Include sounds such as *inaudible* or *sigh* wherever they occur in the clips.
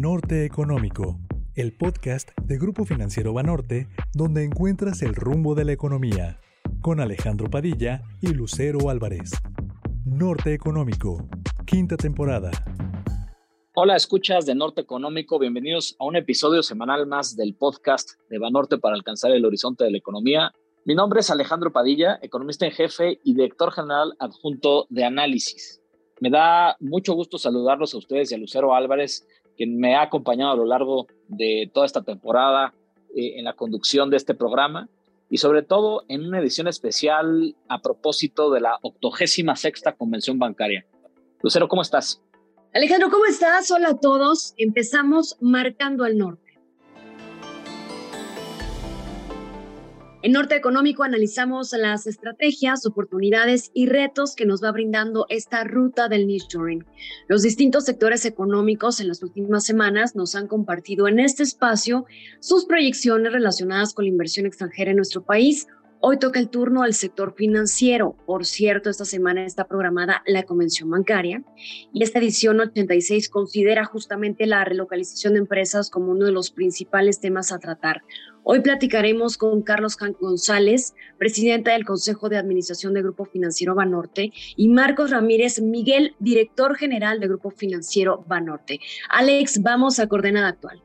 Norte Económico, el podcast de Grupo Financiero Banorte, donde encuentras el rumbo de la economía, con Alejandro Padilla y Lucero Álvarez. Norte Económico, quinta temporada. Hola, escuchas de Norte Económico, bienvenidos a un episodio semanal más del podcast de Banorte para alcanzar el horizonte de la economía. Mi nombre es Alejandro Padilla, economista en jefe y director general adjunto de análisis. Me da mucho gusto saludarlos a ustedes y a Lucero Álvarez, quien me ha acompañado a lo largo de toda esta temporada eh, en la conducción de este programa y sobre todo en una edición especial a propósito de la octogésima sexta convención bancaria. Lucero, ¿cómo estás? Alejandro, ¿cómo estás? Hola a todos. Empezamos marcando el norte. En Norte Económico analizamos las estrategias, oportunidades y retos que nos va brindando esta ruta del nearshoring. Los distintos sectores económicos en las últimas semanas nos han compartido en este espacio sus proyecciones relacionadas con la inversión extranjera en nuestro país Hoy toca el turno al sector financiero. Por cierto, esta semana está programada la convención bancaria y esta edición 86 considera justamente la relocalización de empresas como uno de los principales temas a tratar. Hoy platicaremos con Carlos González, presidenta del Consejo de Administración de Grupo Financiero Banorte, y Marcos Ramírez Miguel, director general de Grupo Financiero Banorte. Alex, vamos a coordenada actual.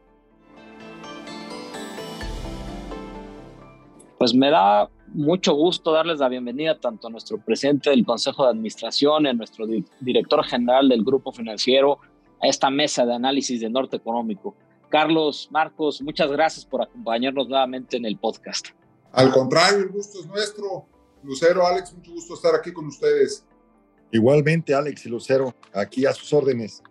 Pues me da mucho gusto darles la bienvenida tanto a nuestro presidente del Consejo de Administración y a nuestro director general del Grupo Financiero a esta mesa de análisis de Norte Económico. Carlos, Marcos, muchas gracias por acompañarnos nuevamente en el podcast. Al contrario, el gusto es nuestro. Lucero, Alex, mucho gusto estar aquí con ustedes. Igualmente, Alex y Lucero, aquí a sus órdenes.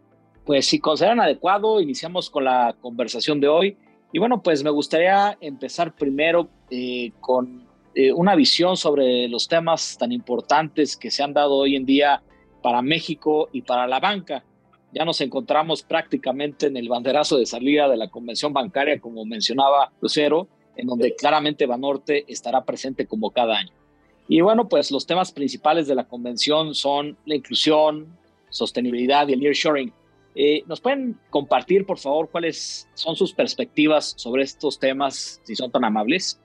Pues si consideran adecuado, iniciamos con la conversación de hoy. Y bueno, pues me gustaría empezar primero eh, con eh, una visión sobre los temas tan importantes que se han dado hoy en día para México y para la banca. Ya nos encontramos prácticamente en el banderazo de salida de la convención bancaria, como mencionaba Lucero, en donde claramente Banorte estará presente como cada año. Y bueno, pues los temas principales de la convención son la inclusión, sostenibilidad y el nearshoring. Eh, ¿Nos pueden compartir, por favor, cuáles son sus perspectivas sobre estos temas, si son tan amables?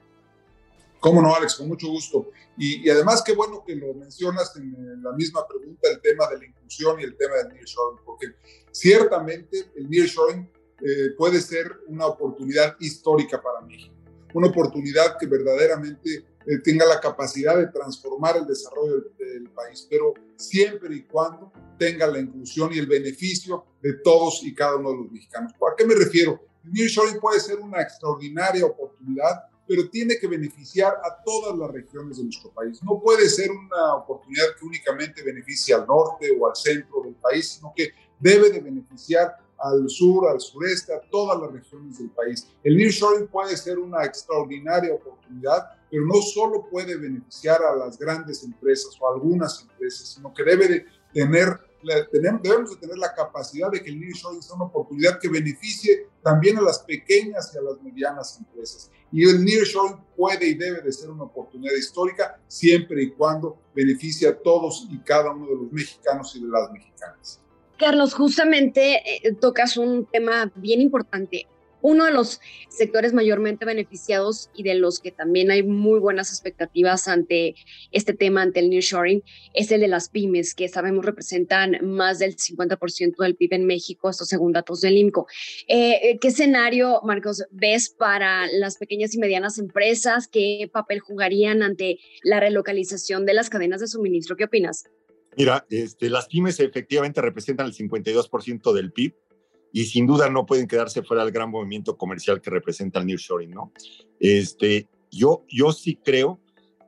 Cómo no, Alex, con mucho gusto. Y, además, qué bueno que lo mencionas en la misma pregunta, el tema de la inclusión y el tema del nearshoring, porque ciertamente el nearshoring eh, puede ser una oportunidad histórica para México, una oportunidad que verdaderamente eh, tenga la capacidad de transformar el desarrollo del, del, país, pero siempre y cuando tenga la inclusión y el beneficio de todos y cada uno de los mexicanos. ¿A qué me refiero? El nearshoring puede ser una extraordinaria oportunidad pero tiene que beneficiar a todas las regiones de nuestro país. No puede ser una oportunidad que únicamente beneficie al norte o al centro del país, sino que debe de beneficiar al sur, al sureste, a todas las regiones del país. El nearshoring puede ser una extraordinaria oportunidad, pero no solo puede beneficiar a las grandes empresas o a algunas empresas, sino que debe de tener debemos de tener la capacidad de que el nearshoring sea una oportunidad que beneficie también a las pequeñas y a las medianas empresas. Y el nearshoring puede y debe de ser una oportunidad histórica siempre y cuando beneficie a todos y cada uno de los mexicanos y de las mexicanas. Carlos, justamente eh, tocas un tema bien importante. Uno de los sectores mayormente beneficiados y de los que también hay muy buenas expectativas ante este tema, ante el nearshoring, es el de las pymes, que sabemos representan más del 50% del PIB en México, esto según datos del IMCO. Eh, eh, ¿Qué escenario, Marcos, ves para las pequeñas y medianas empresas? ¿Qué papel jugarían ante la relocalización de las cadenas de suministro? ¿Qué opinas? Mira, este, las pymes efectivamente representan el 52% del PIB y sin duda no pueden quedarse fuera del gran movimiento comercial que representa el nearshoring, ¿no? Este, yo, yo sí creo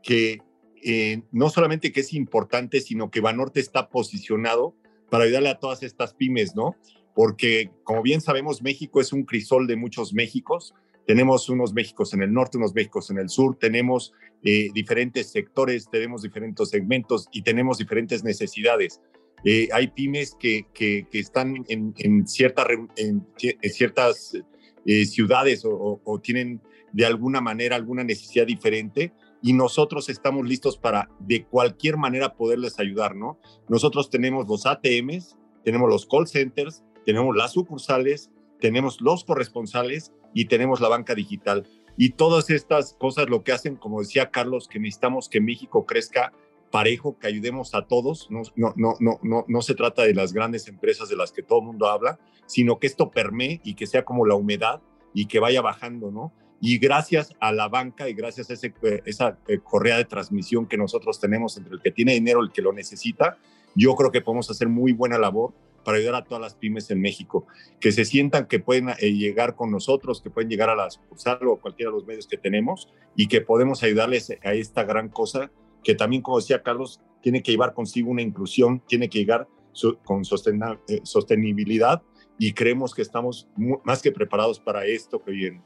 que eh, no solamente que es importante, sino que Banorte está posicionado para ayudarle a todas estas pymes, ¿no? Porque, como bien sabemos, México es un crisol de muchos Méxicos. Tenemos unos Méxicos en el norte, unos Méxicos en el sur, tenemos eh, diferentes sectores, tenemos diferentes segmentos y tenemos diferentes necesidades. Eh, hay pymes que, que, están en, en, cierta, en, ciertas eh, ciudades o, tienen de alguna manera alguna necesidad diferente y nosotros estamos listos para de cualquier manera poderles ayudar, ¿no? Nosotros tenemos los ATMs, tenemos los call centers, tenemos las sucursales tenemos los corresponsales y tenemos la banca digital. Y todas estas cosas lo que hacen, como decía Carlos, que necesitamos que México crezca parejo, que ayudemos a todos. No, no, no, no, no, no se trata de las grandes empresas de las que todo el mundo habla, sino que esto permee y que sea como la humedad y que vaya bajando, ¿no? Y gracias a la banca y gracias a ese, esa eh, correa de transmisión que nosotros tenemos entre el que tiene dinero y el que lo necesita, yo creo que podemos hacer muy buena labor para ayudar a todas las pymes en México, que se sientan que pueden eh, llegar con nosotros, que pueden llegar a la sucursal o cualquiera de los medios que tenemos y que podemos ayudarles a esta gran cosa que también, como decía Carlos, tiene que llevar consigo una inclusión, tiene que llegar con eh, sostenibilidad y creemos que estamos más que preparados para esto que viene.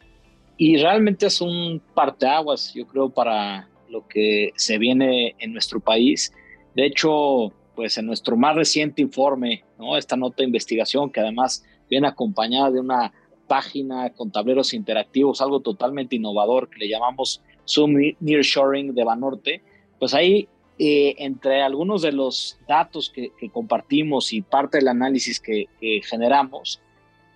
Y realmente es un parteaguas, yo creo, para lo que se viene en nuestro país. De hecho, pues en nuestro más reciente informe, ¿no? esta nota de investigación que además viene acompañada de una página con tableros interactivos, algo totalmente innovador que le llamamos Zoom Nearshoring de Banorte, pues ahí eh, entre algunos de los datos que, compartimos y parte del análisis que, generamos,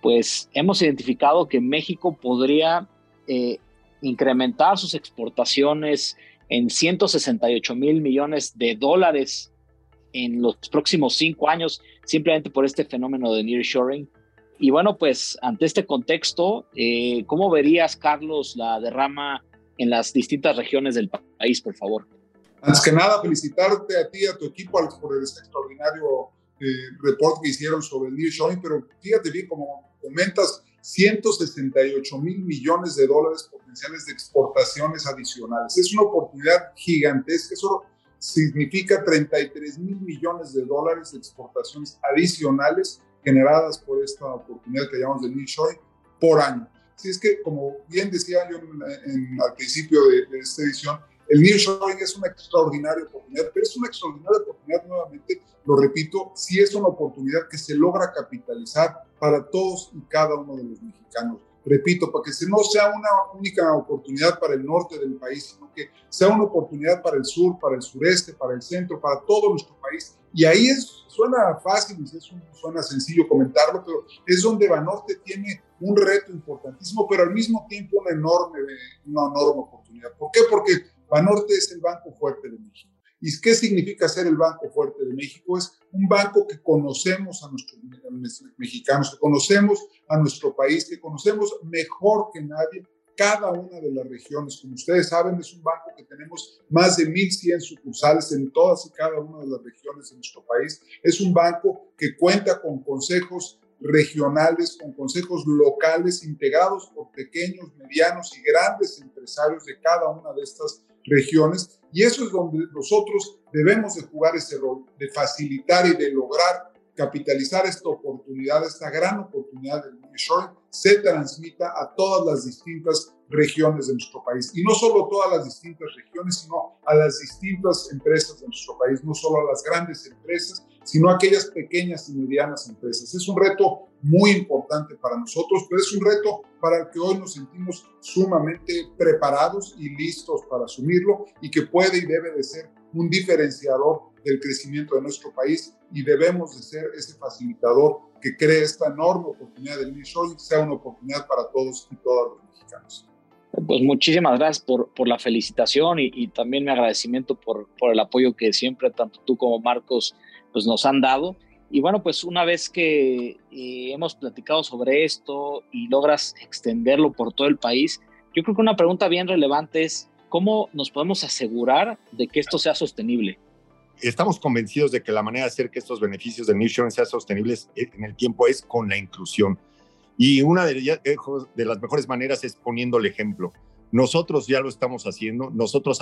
pues hemos identificado que México podría eh, incrementar sus exportaciones en 168 mil millones de dólares en los próximos cinco años, simplemente por este fenómeno de nearshoring. Y bueno, pues ante este contexto, eh, ¿cómo verías, Carlos, la derrama en las distintas regiones del país, por favor? Antes que nada, felicitarte a ti y a tu equipo por el extraordinario eh, reporte que hicieron sobre el nearshoring, pero fíjate bien, como comentas, 168 mil millones de dólares potenciales de exportaciones adicionales. Es una oportunidad gigantesca. Eso significa 33 mil millones de dólares de exportaciones adicionales generadas por esta oportunidad que llamamos de nearshoring por año. Así es que, como bien decía yo en, al principio de, de, esta edición, el nearshoring es una extraordinaria oportunidad, pero es una extraordinaria oportunidad, nuevamente, lo repito, si es una oportunidad que se logra capitalizar para todos y cada uno de los mexicanos repito, para que no sea una única oportunidad para el norte del país, sino que sea una oportunidad para el sur, para el sureste, para el centro, para todo nuestro país. Y ahí es, suena fácil, es suena sencillo comentarlo, pero es donde Banorte tiene un reto importantísimo, pero al mismo tiempo una enorme, una enorme oportunidad. ¿Por qué? Porque Banorte es el banco fuerte de México. ¿Y qué significa ser el Banco Fuerte de México? Es un banco que conocemos a nuestros mexicanos, que conocemos a nuestro país, que conocemos mejor que nadie cada una de las regiones. Como ustedes saben, es un banco que tenemos más de 1.100 sucursales en todas y cada una de las regiones de nuestro país. Es un banco que cuenta con consejos regionales, con consejos locales integrados por pequeños, medianos y grandes empresarios de cada una de estas regiones. Y eso es donde nosotros debemos de jugar ese rol, de facilitar y de lograr capitalizar esta oportunidad, esta gran oportunidad del nearshoring, se transmita a todas las distintas regiones de nuestro país. Y no solo todas las distintas regiones, sino a las distintas empresas de nuestro país, no solo a las grandes empresas, sino aquellas pequeñas y medianas empresas. Es un reto muy importante para nosotros, pero es un reto para el que hoy nos sentimos sumamente preparados y listos para asumirlo y que puede y debe de ser un diferenciador del crecimiento de nuestro país y debemos de ser ese facilitador que cree esta enorme oportunidad del nearshoring sea una oportunidad para todos y todas los mexicanos. Pues muchísimas gracias por, por la felicitación y, y, también mi agradecimiento por, por el apoyo que siempre tanto tú como Marcos pues nos han dado. Y bueno, pues una vez que eh, hemos platicado sobre esto y logras extenderlo por todo el país, yo creo que una pregunta bien relevante es, ¿cómo nos podemos asegurar de que esto sea sostenible? Estamos convencidos de que la manera de hacer que estos beneficios de New sean sostenibles en el tiempo es con la inclusión. Y una de, de las mejores maneras es poniendo el ejemplo. Nosotros ya lo estamos haciendo, nosotros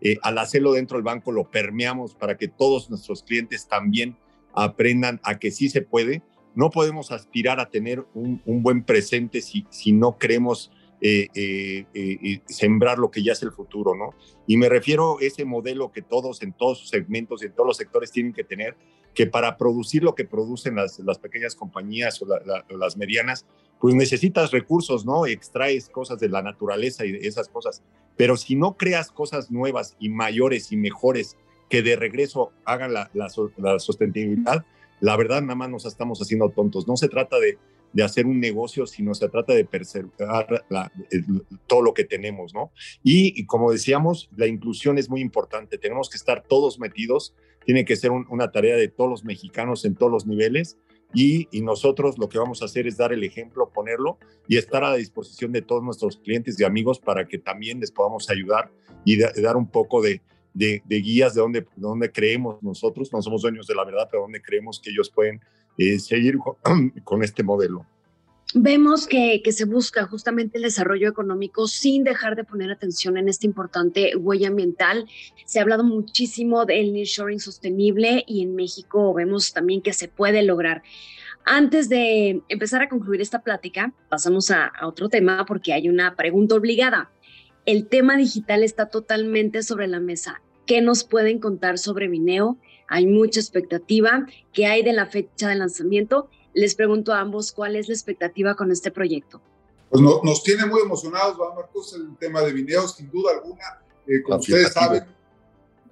eh, al hacerlo dentro del banco lo permeamos para que todos nuestros clientes también aprendan a que sí se puede. No podemos aspirar a tener un, buen presente si, no queremos eh, eh, sembrar lo que ya es el futuro, ¿no? Y me refiero a ese modelo que todos en todos sus segmentos en todos los sectores tienen que tener, que para producir lo que producen las, las pequeñas compañías o, las medianas, pues necesitas recursos, ¿no? Extraes cosas de la naturaleza y esas cosas. Pero si no creas cosas nuevas y mayores y mejores que de regreso hagan la, la, sostenibilidad, la verdad nada más nos estamos haciendo tontos. No se trata de, de hacer un negocio, sino se trata de preservar todo lo que tenemos, ¿no? Y, como decíamos, la inclusión es muy importante, tenemos que estar todos metidos, tiene que ser una tarea de todos los mexicanos en todos los niveles. Y, nosotros lo que vamos a hacer es dar el ejemplo, ponerlo y estar a la disposición de todos nuestros clientes y amigos para que también les podamos ayudar y dar un poco de, de, guías de dónde, dónde creemos nosotros, no somos dueños de la verdad, pero dónde creemos que ellos pueden eh, seguir *clears throat* con, este modelo. Vemos que, que, se busca justamente el desarrollo económico sin dejar de poner atención en esta importante huella ambiental. Se ha hablado muchísimo del nearshoring sostenible y en México vemos también que se puede lograr. Antes de empezar a concluir esta plática, pasamos a, a otro tema porque hay una pregunta obligada el tema digital está totalmente sobre la mesa. ¿Qué nos pueden contar sobre Vineo? Hay mucha expectativa. ¿Qué hay de la fecha de lanzamiento? Les pregunto a ambos cuál es la expectativa con este proyecto. Pues nos tiene muy emocionados, ¿va, Marcos? El tema de Vineo, sin duda alguna. Eh, como ustedes saben,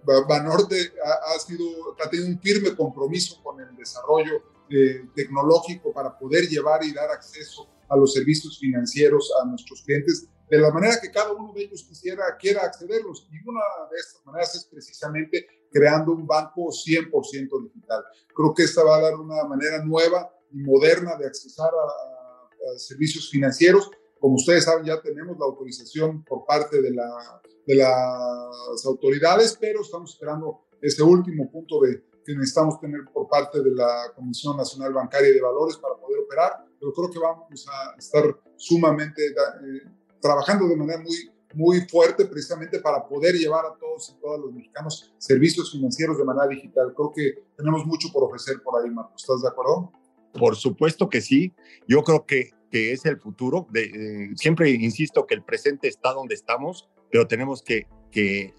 Banorte ha, ha, sido, ha tenido un firme compromiso con el desarrollo eh, tecnológico para poder llevar y dar acceso a los servicios financieros a nuestros clientes de la manera que cada uno de ellos quisiera, quiera accederlos. Y una de estas maneras es precisamente creando un banco 100% digital. Creo que esta va a dar una manera nueva y moderna de accesar a, servicios financieros. Como ustedes saben, ya tenemos la autorización por parte de, la, de las autoridades, pero estamos esperando ese último punto de, que necesitamos tener por parte de la Comisión Nacional Bancaria de Valores para poder operar. Pero creo que vamos a estar sumamente eh, trabajando de manera muy, muy fuerte precisamente para poder llevar a todos y todas los mexicanos servicios financieros de manera digital. Creo que tenemos mucho por ofrecer por ahí, Marco. ¿Estás de acuerdo? Por supuesto que sí. Yo creo que, que es el futuro. De, eh, siempre insisto que el presente está donde estamos, pero tenemos que,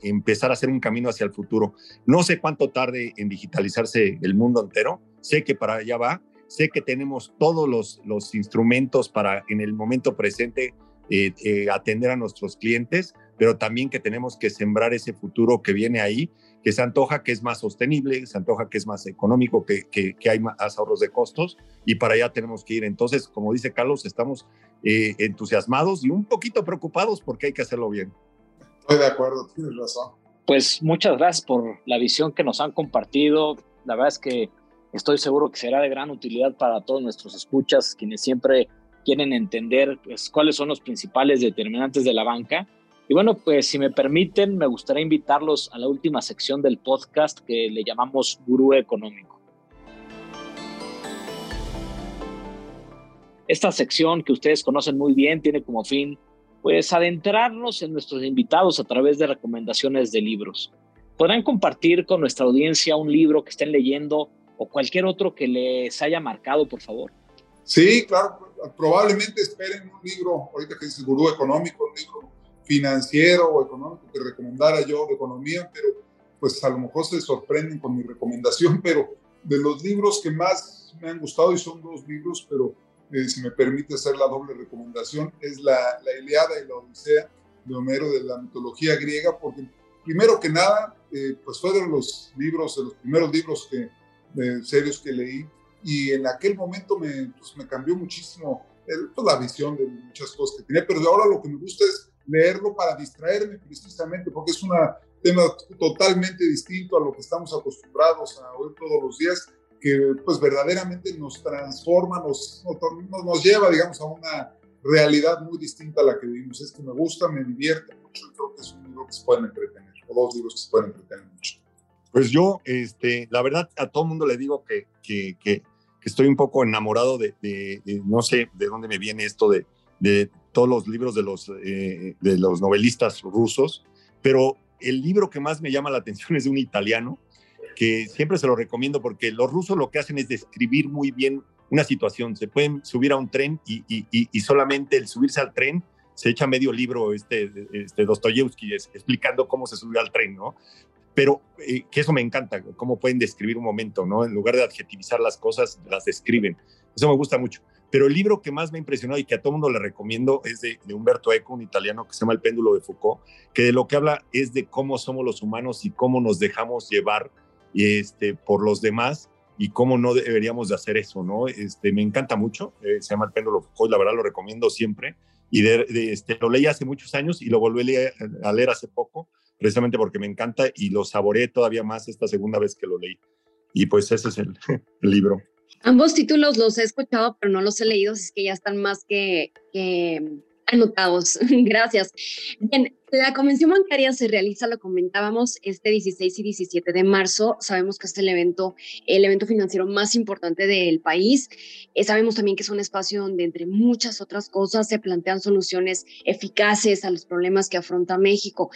empezar a hacer un camino hacia el futuro. No sé cuánto tarde en digitalizarse el mundo entero. Sé que para allá va. Sé que tenemos todos los, los instrumentos para en el momento presente eh, eh, atender a nuestros clientes, pero también que tenemos que sembrar ese futuro que viene ahí, que se antoja que es más sostenible, se antoja que es más económico, que, que, hay más ahorros de costos y para allá tenemos que ir. Entonces, como dice Carlos, estamos eh, entusiasmados y un poquito preocupados porque hay que hacerlo bien. Estoy de acuerdo, tienes razón. Pues muchas gracias por la visión que nos han compartido. La verdad es que estoy seguro que será de gran utilidad para todos nuestros escuchas, quienes siempre quieren entender pues, cuáles son los principales determinantes de la banca. Y bueno, pues si me permiten, me gustaría invitarlos a la última sección del podcast que le llamamos Gurú Económico. Esta sección que ustedes conocen muy bien tiene como fin pues adentrarnos en nuestros invitados a través de recomendaciones de libros. Podrán compartir con nuestra audiencia un libro que estén leyendo o cualquier otro que les haya marcado, por favor. Sí, claro, probablemente esperen un libro, ahorita que dice gurú económico, un libro financiero o económico que recomendara yo de economía, pero pues a lo mejor se sorprenden con mi recomendación, *laughs* pero de los libros que más me han gustado, y son dos libros, pero eh, si me permite hacer la doble recomendación, es la, la Iliada y la Odisea de Homero de la mitología griega, porque primero que nada, eh, pues fue de los libros, de los primeros libros que, de serios que leí, y en aquel momento me, pues, me cambió muchísimo el, pues, la visión de muchas cosas que tenía, pero ahora lo que me gusta es leerlo para distraerme precisamente, porque es un tema totalmente distinto a lo que estamos acostumbrados a oír todos los días, que pues verdaderamente nos transforma, nos, nos, nos lleva, digamos, a una realidad muy distinta a la que vivimos. Es que me gusta, me divierte mucho y creo que es un libro que se pueden entretener, o dos libros que se pueden entretener mucho. Pues yo, este, la verdad, a todo mundo le digo que, que, que, estoy un poco enamorado de, de, no sé de dónde me viene esto de, de todos los libros de los, eh, de los novelistas rusos, pero el libro que más me llama la atención *laughs* es de un italiano, que siempre se lo recomiendo porque los rusos lo que hacen es describir muy bien una situación. Se pueden subir a un tren y, y, y solamente el subirse al tren se echa medio libro este, este Dostoyevsky explicando cómo se subió al tren, ¿no? pero eh, que eso me encanta, cómo pueden describir un momento, ¿no? En lugar de adjetivizar las cosas, las describen. Eso me gusta mucho. Pero el libro que más me impresionó y que a todo mundo le recomiendo es de, Humberto Eco, un italiano que se llama El péndulo de Foucault, que de lo que habla es de cómo somos los humanos y cómo nos dejamos llevar este, por los demás y cómo no deberíamos de hacer eso, ¿no? Este, me encanta mucho, eh, se llama El péndulo Foucault, la verdad lo recomiendo siempre, y de, este, lo leí hace muchos años y lo volví a leer, hace poco, precisamente porque me encanta y lo saboreé todavía más esta segunda vez que lo leí. Y pues ese es el *laughs* libro. Ambos títulos los he escuchado, pero no los he leído, así que ya están más que, que Anotados, *laughs* gracias. Bien, la convención bancaria se realiza, lo comentábamos, este 16 y 17 de marzo. Sabemos que es el evento, el evento financiero más importante del país. Eh, sabemos también que es un espacio donde, entre muchas otras cosas, se plantean soluciones eficaces a los problemas que afronta México.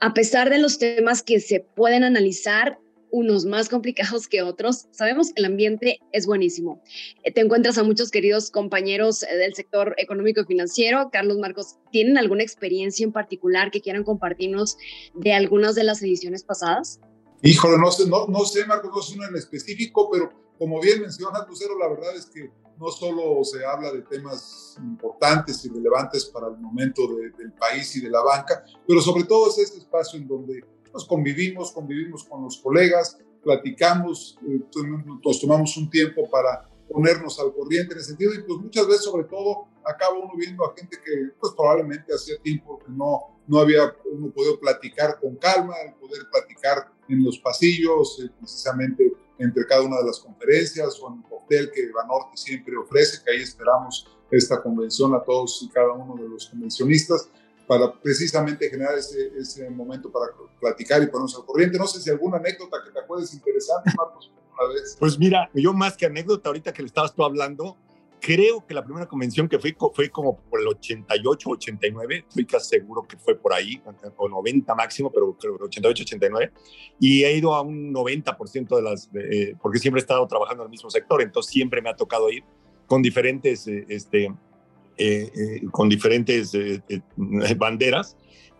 A pesar de los temas que se pueden analizar, unos más complicados que otros. Sabemos que el ambiente es buenísimo. Eh, te encuentras a muchos queridos compañeros eh, del sector económico y financiero. Carlos Marcos, ¿tienen alguna experiencia en particular que quieran compartirnos de algunas de las ediciones pasadas? Híjole, no sé, no, no sé Marcos, no sé uno en específico, pero como bien menciona Lucero, la verdad es que no solo se habla de temas importantes y relevantes para el momento del país y de la banca, pero sobre todo es este espacio en donde convivimos, convivimos con los colegas, platicamos, eh, nos tomamos un tiempo para ponernos al corriente en ese sentido y pues muchas veces sobre todo acaba uno viendo a gente que pues probablemente hacía tiempo que no, no había uno podido platicar con calma, poder platicar en los pasillos, eh, precisamente entre cada una de las conferencias o en el hotel que Banorte siempre ofrece, que ahí esperamos esta convención a todos y cada uno de los convencionistas para precisamente generar ese, ese momento para platicar y ponernos al corriente. No sé si alguna anécdota que te acuerdes interesante, Marcos, una vez. Pues mira, yo más que anécdota, ahorita que le estabas tú hablando, creo que la primera convención que fui fue como por el 88, 89, estoy casi seguro que fue por ahí, o 90 máximo, pero creo que 88, 89, y he ido a un 90% de las, eh, porque siempre he estado trabajando en el mismo sector, entonces siempre me ha tocado ir con diferentes eh, este, eh, eh, con diferentes eh, banderas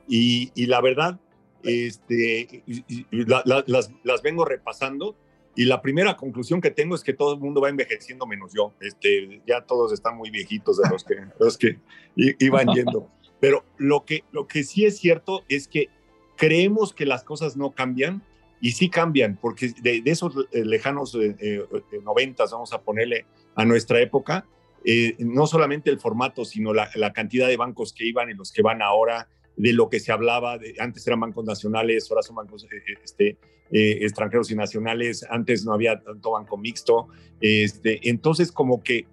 y, la verdad, este, las, las, vengo repasando y la primera conclusión que tengo es que todo el mundo va envejeciendo menos yo. Este, ya todos están muy viejitos de los que, *laughs* los que iban yendo. Pero lo que, lo que sí es cierto es que creemos que las cosas no cambian y sí cambian, porque de, esos lejanos noventas, vamos a ponerle a nuestra época, eh, no solamente el formato, sino la, cantidad de bancos que iban y los que van ahora, de lo que se hablaba, antes eran bancos nacionales, ahora son bancos eh, eh, este, extranjeros y nacionales, antes no había tanto banco mixto, este, entonces como que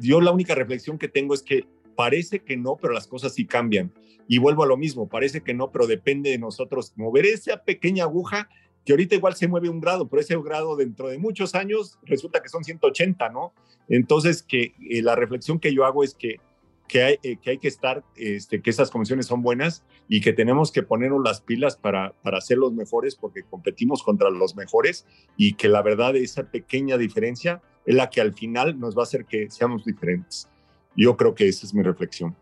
yo la única reflexión que tengo es que parece que no, pero las cosas sí cambian. Y vuelvo a lo mismo, parece que no, pero depende de nosotros mover esa pequeña aguja que ahorita igual se mueve un grado, pero ese grado dentro de muchos años resulta que son 180, ¿no? Entonces, que eh, la reflexión que yo hago es que, que, hay, eh, que hay que estar, este, que esas comisiones son buenas y que tenemos que ponernos las pilas para, para ser los mejores porque competimos contra los mejores y que la verdad esa pequeña diferencia es la que al final nos va a hacer que seamos diferentes. Yo creo que esa es mi reflexión.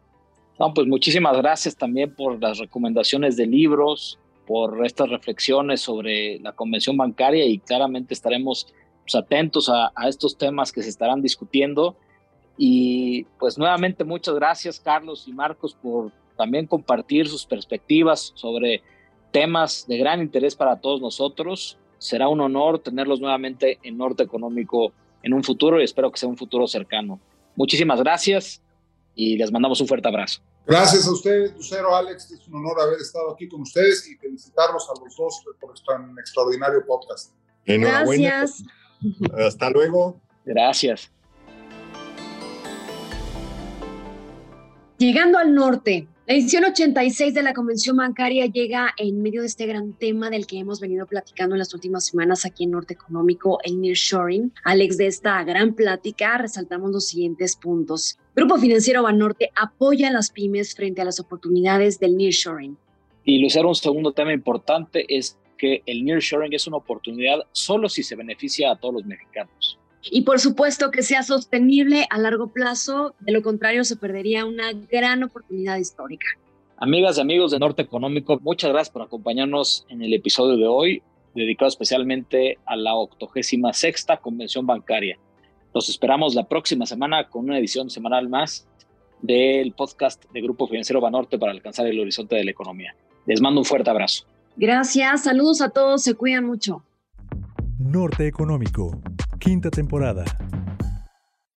No, pues muchísimas gracias también por las recomendaciones de libros, por estas reflexiones sobre la convención bancaria y claramente estaremos pues, atentos a, estos temas que se estarán discutiendo. Y pues nuevamente muchas gracias Carlos y Marcos por también compartir sus perspectivas sobre temas de gran interés para todos nosotros. Será un honor tenerlos nuevamente en Norte Económico en un futuro y espero que sea un futuro cercano. Muchísimas gracias y les mandamos un fuerte abrazo. Gracias a ustedes, Lucero, Alex. Es un honor haber estado aquí con ustedes y felicitarlos a los dos por este extraordinario podcast. Gracias. Hasta luego. Gracias. Llegando al norte, la edición 86 de la Convención Bancaria llega en medio de este gran tema del que hemos venido platicando en las últimas semanas aquí en Norte Económico, el nearshoring. Alex, de esta gran plática resaltamos los siguientes puntos. Grupo Financiero Banorte apoya a las pymes frente a las oportunidades del nearshoring. Y Lucero, un segundo tema importante es que el nearshoring es una oportunidad solo si se beneficia a todos los mexicanos y por supuesto que sea sostenible a largo plazo, de lo contrario se perdería una gran oportunidad histórica. Amigas y amigos de Norte Económico, muchas gracias por acompañarnos en el episodio de hoy, dedicado especialmente a la 86 Convención Bancaria. Los esperamos la próxima semana con una edición semanal más del podcast de Grupo Financiero Banorte para alcanzar el horizonte de la economía. Les mando un fuerte abrazo. Gracias, saludos a todos, se cuidan mucho. Norte Económico Quinta temporada.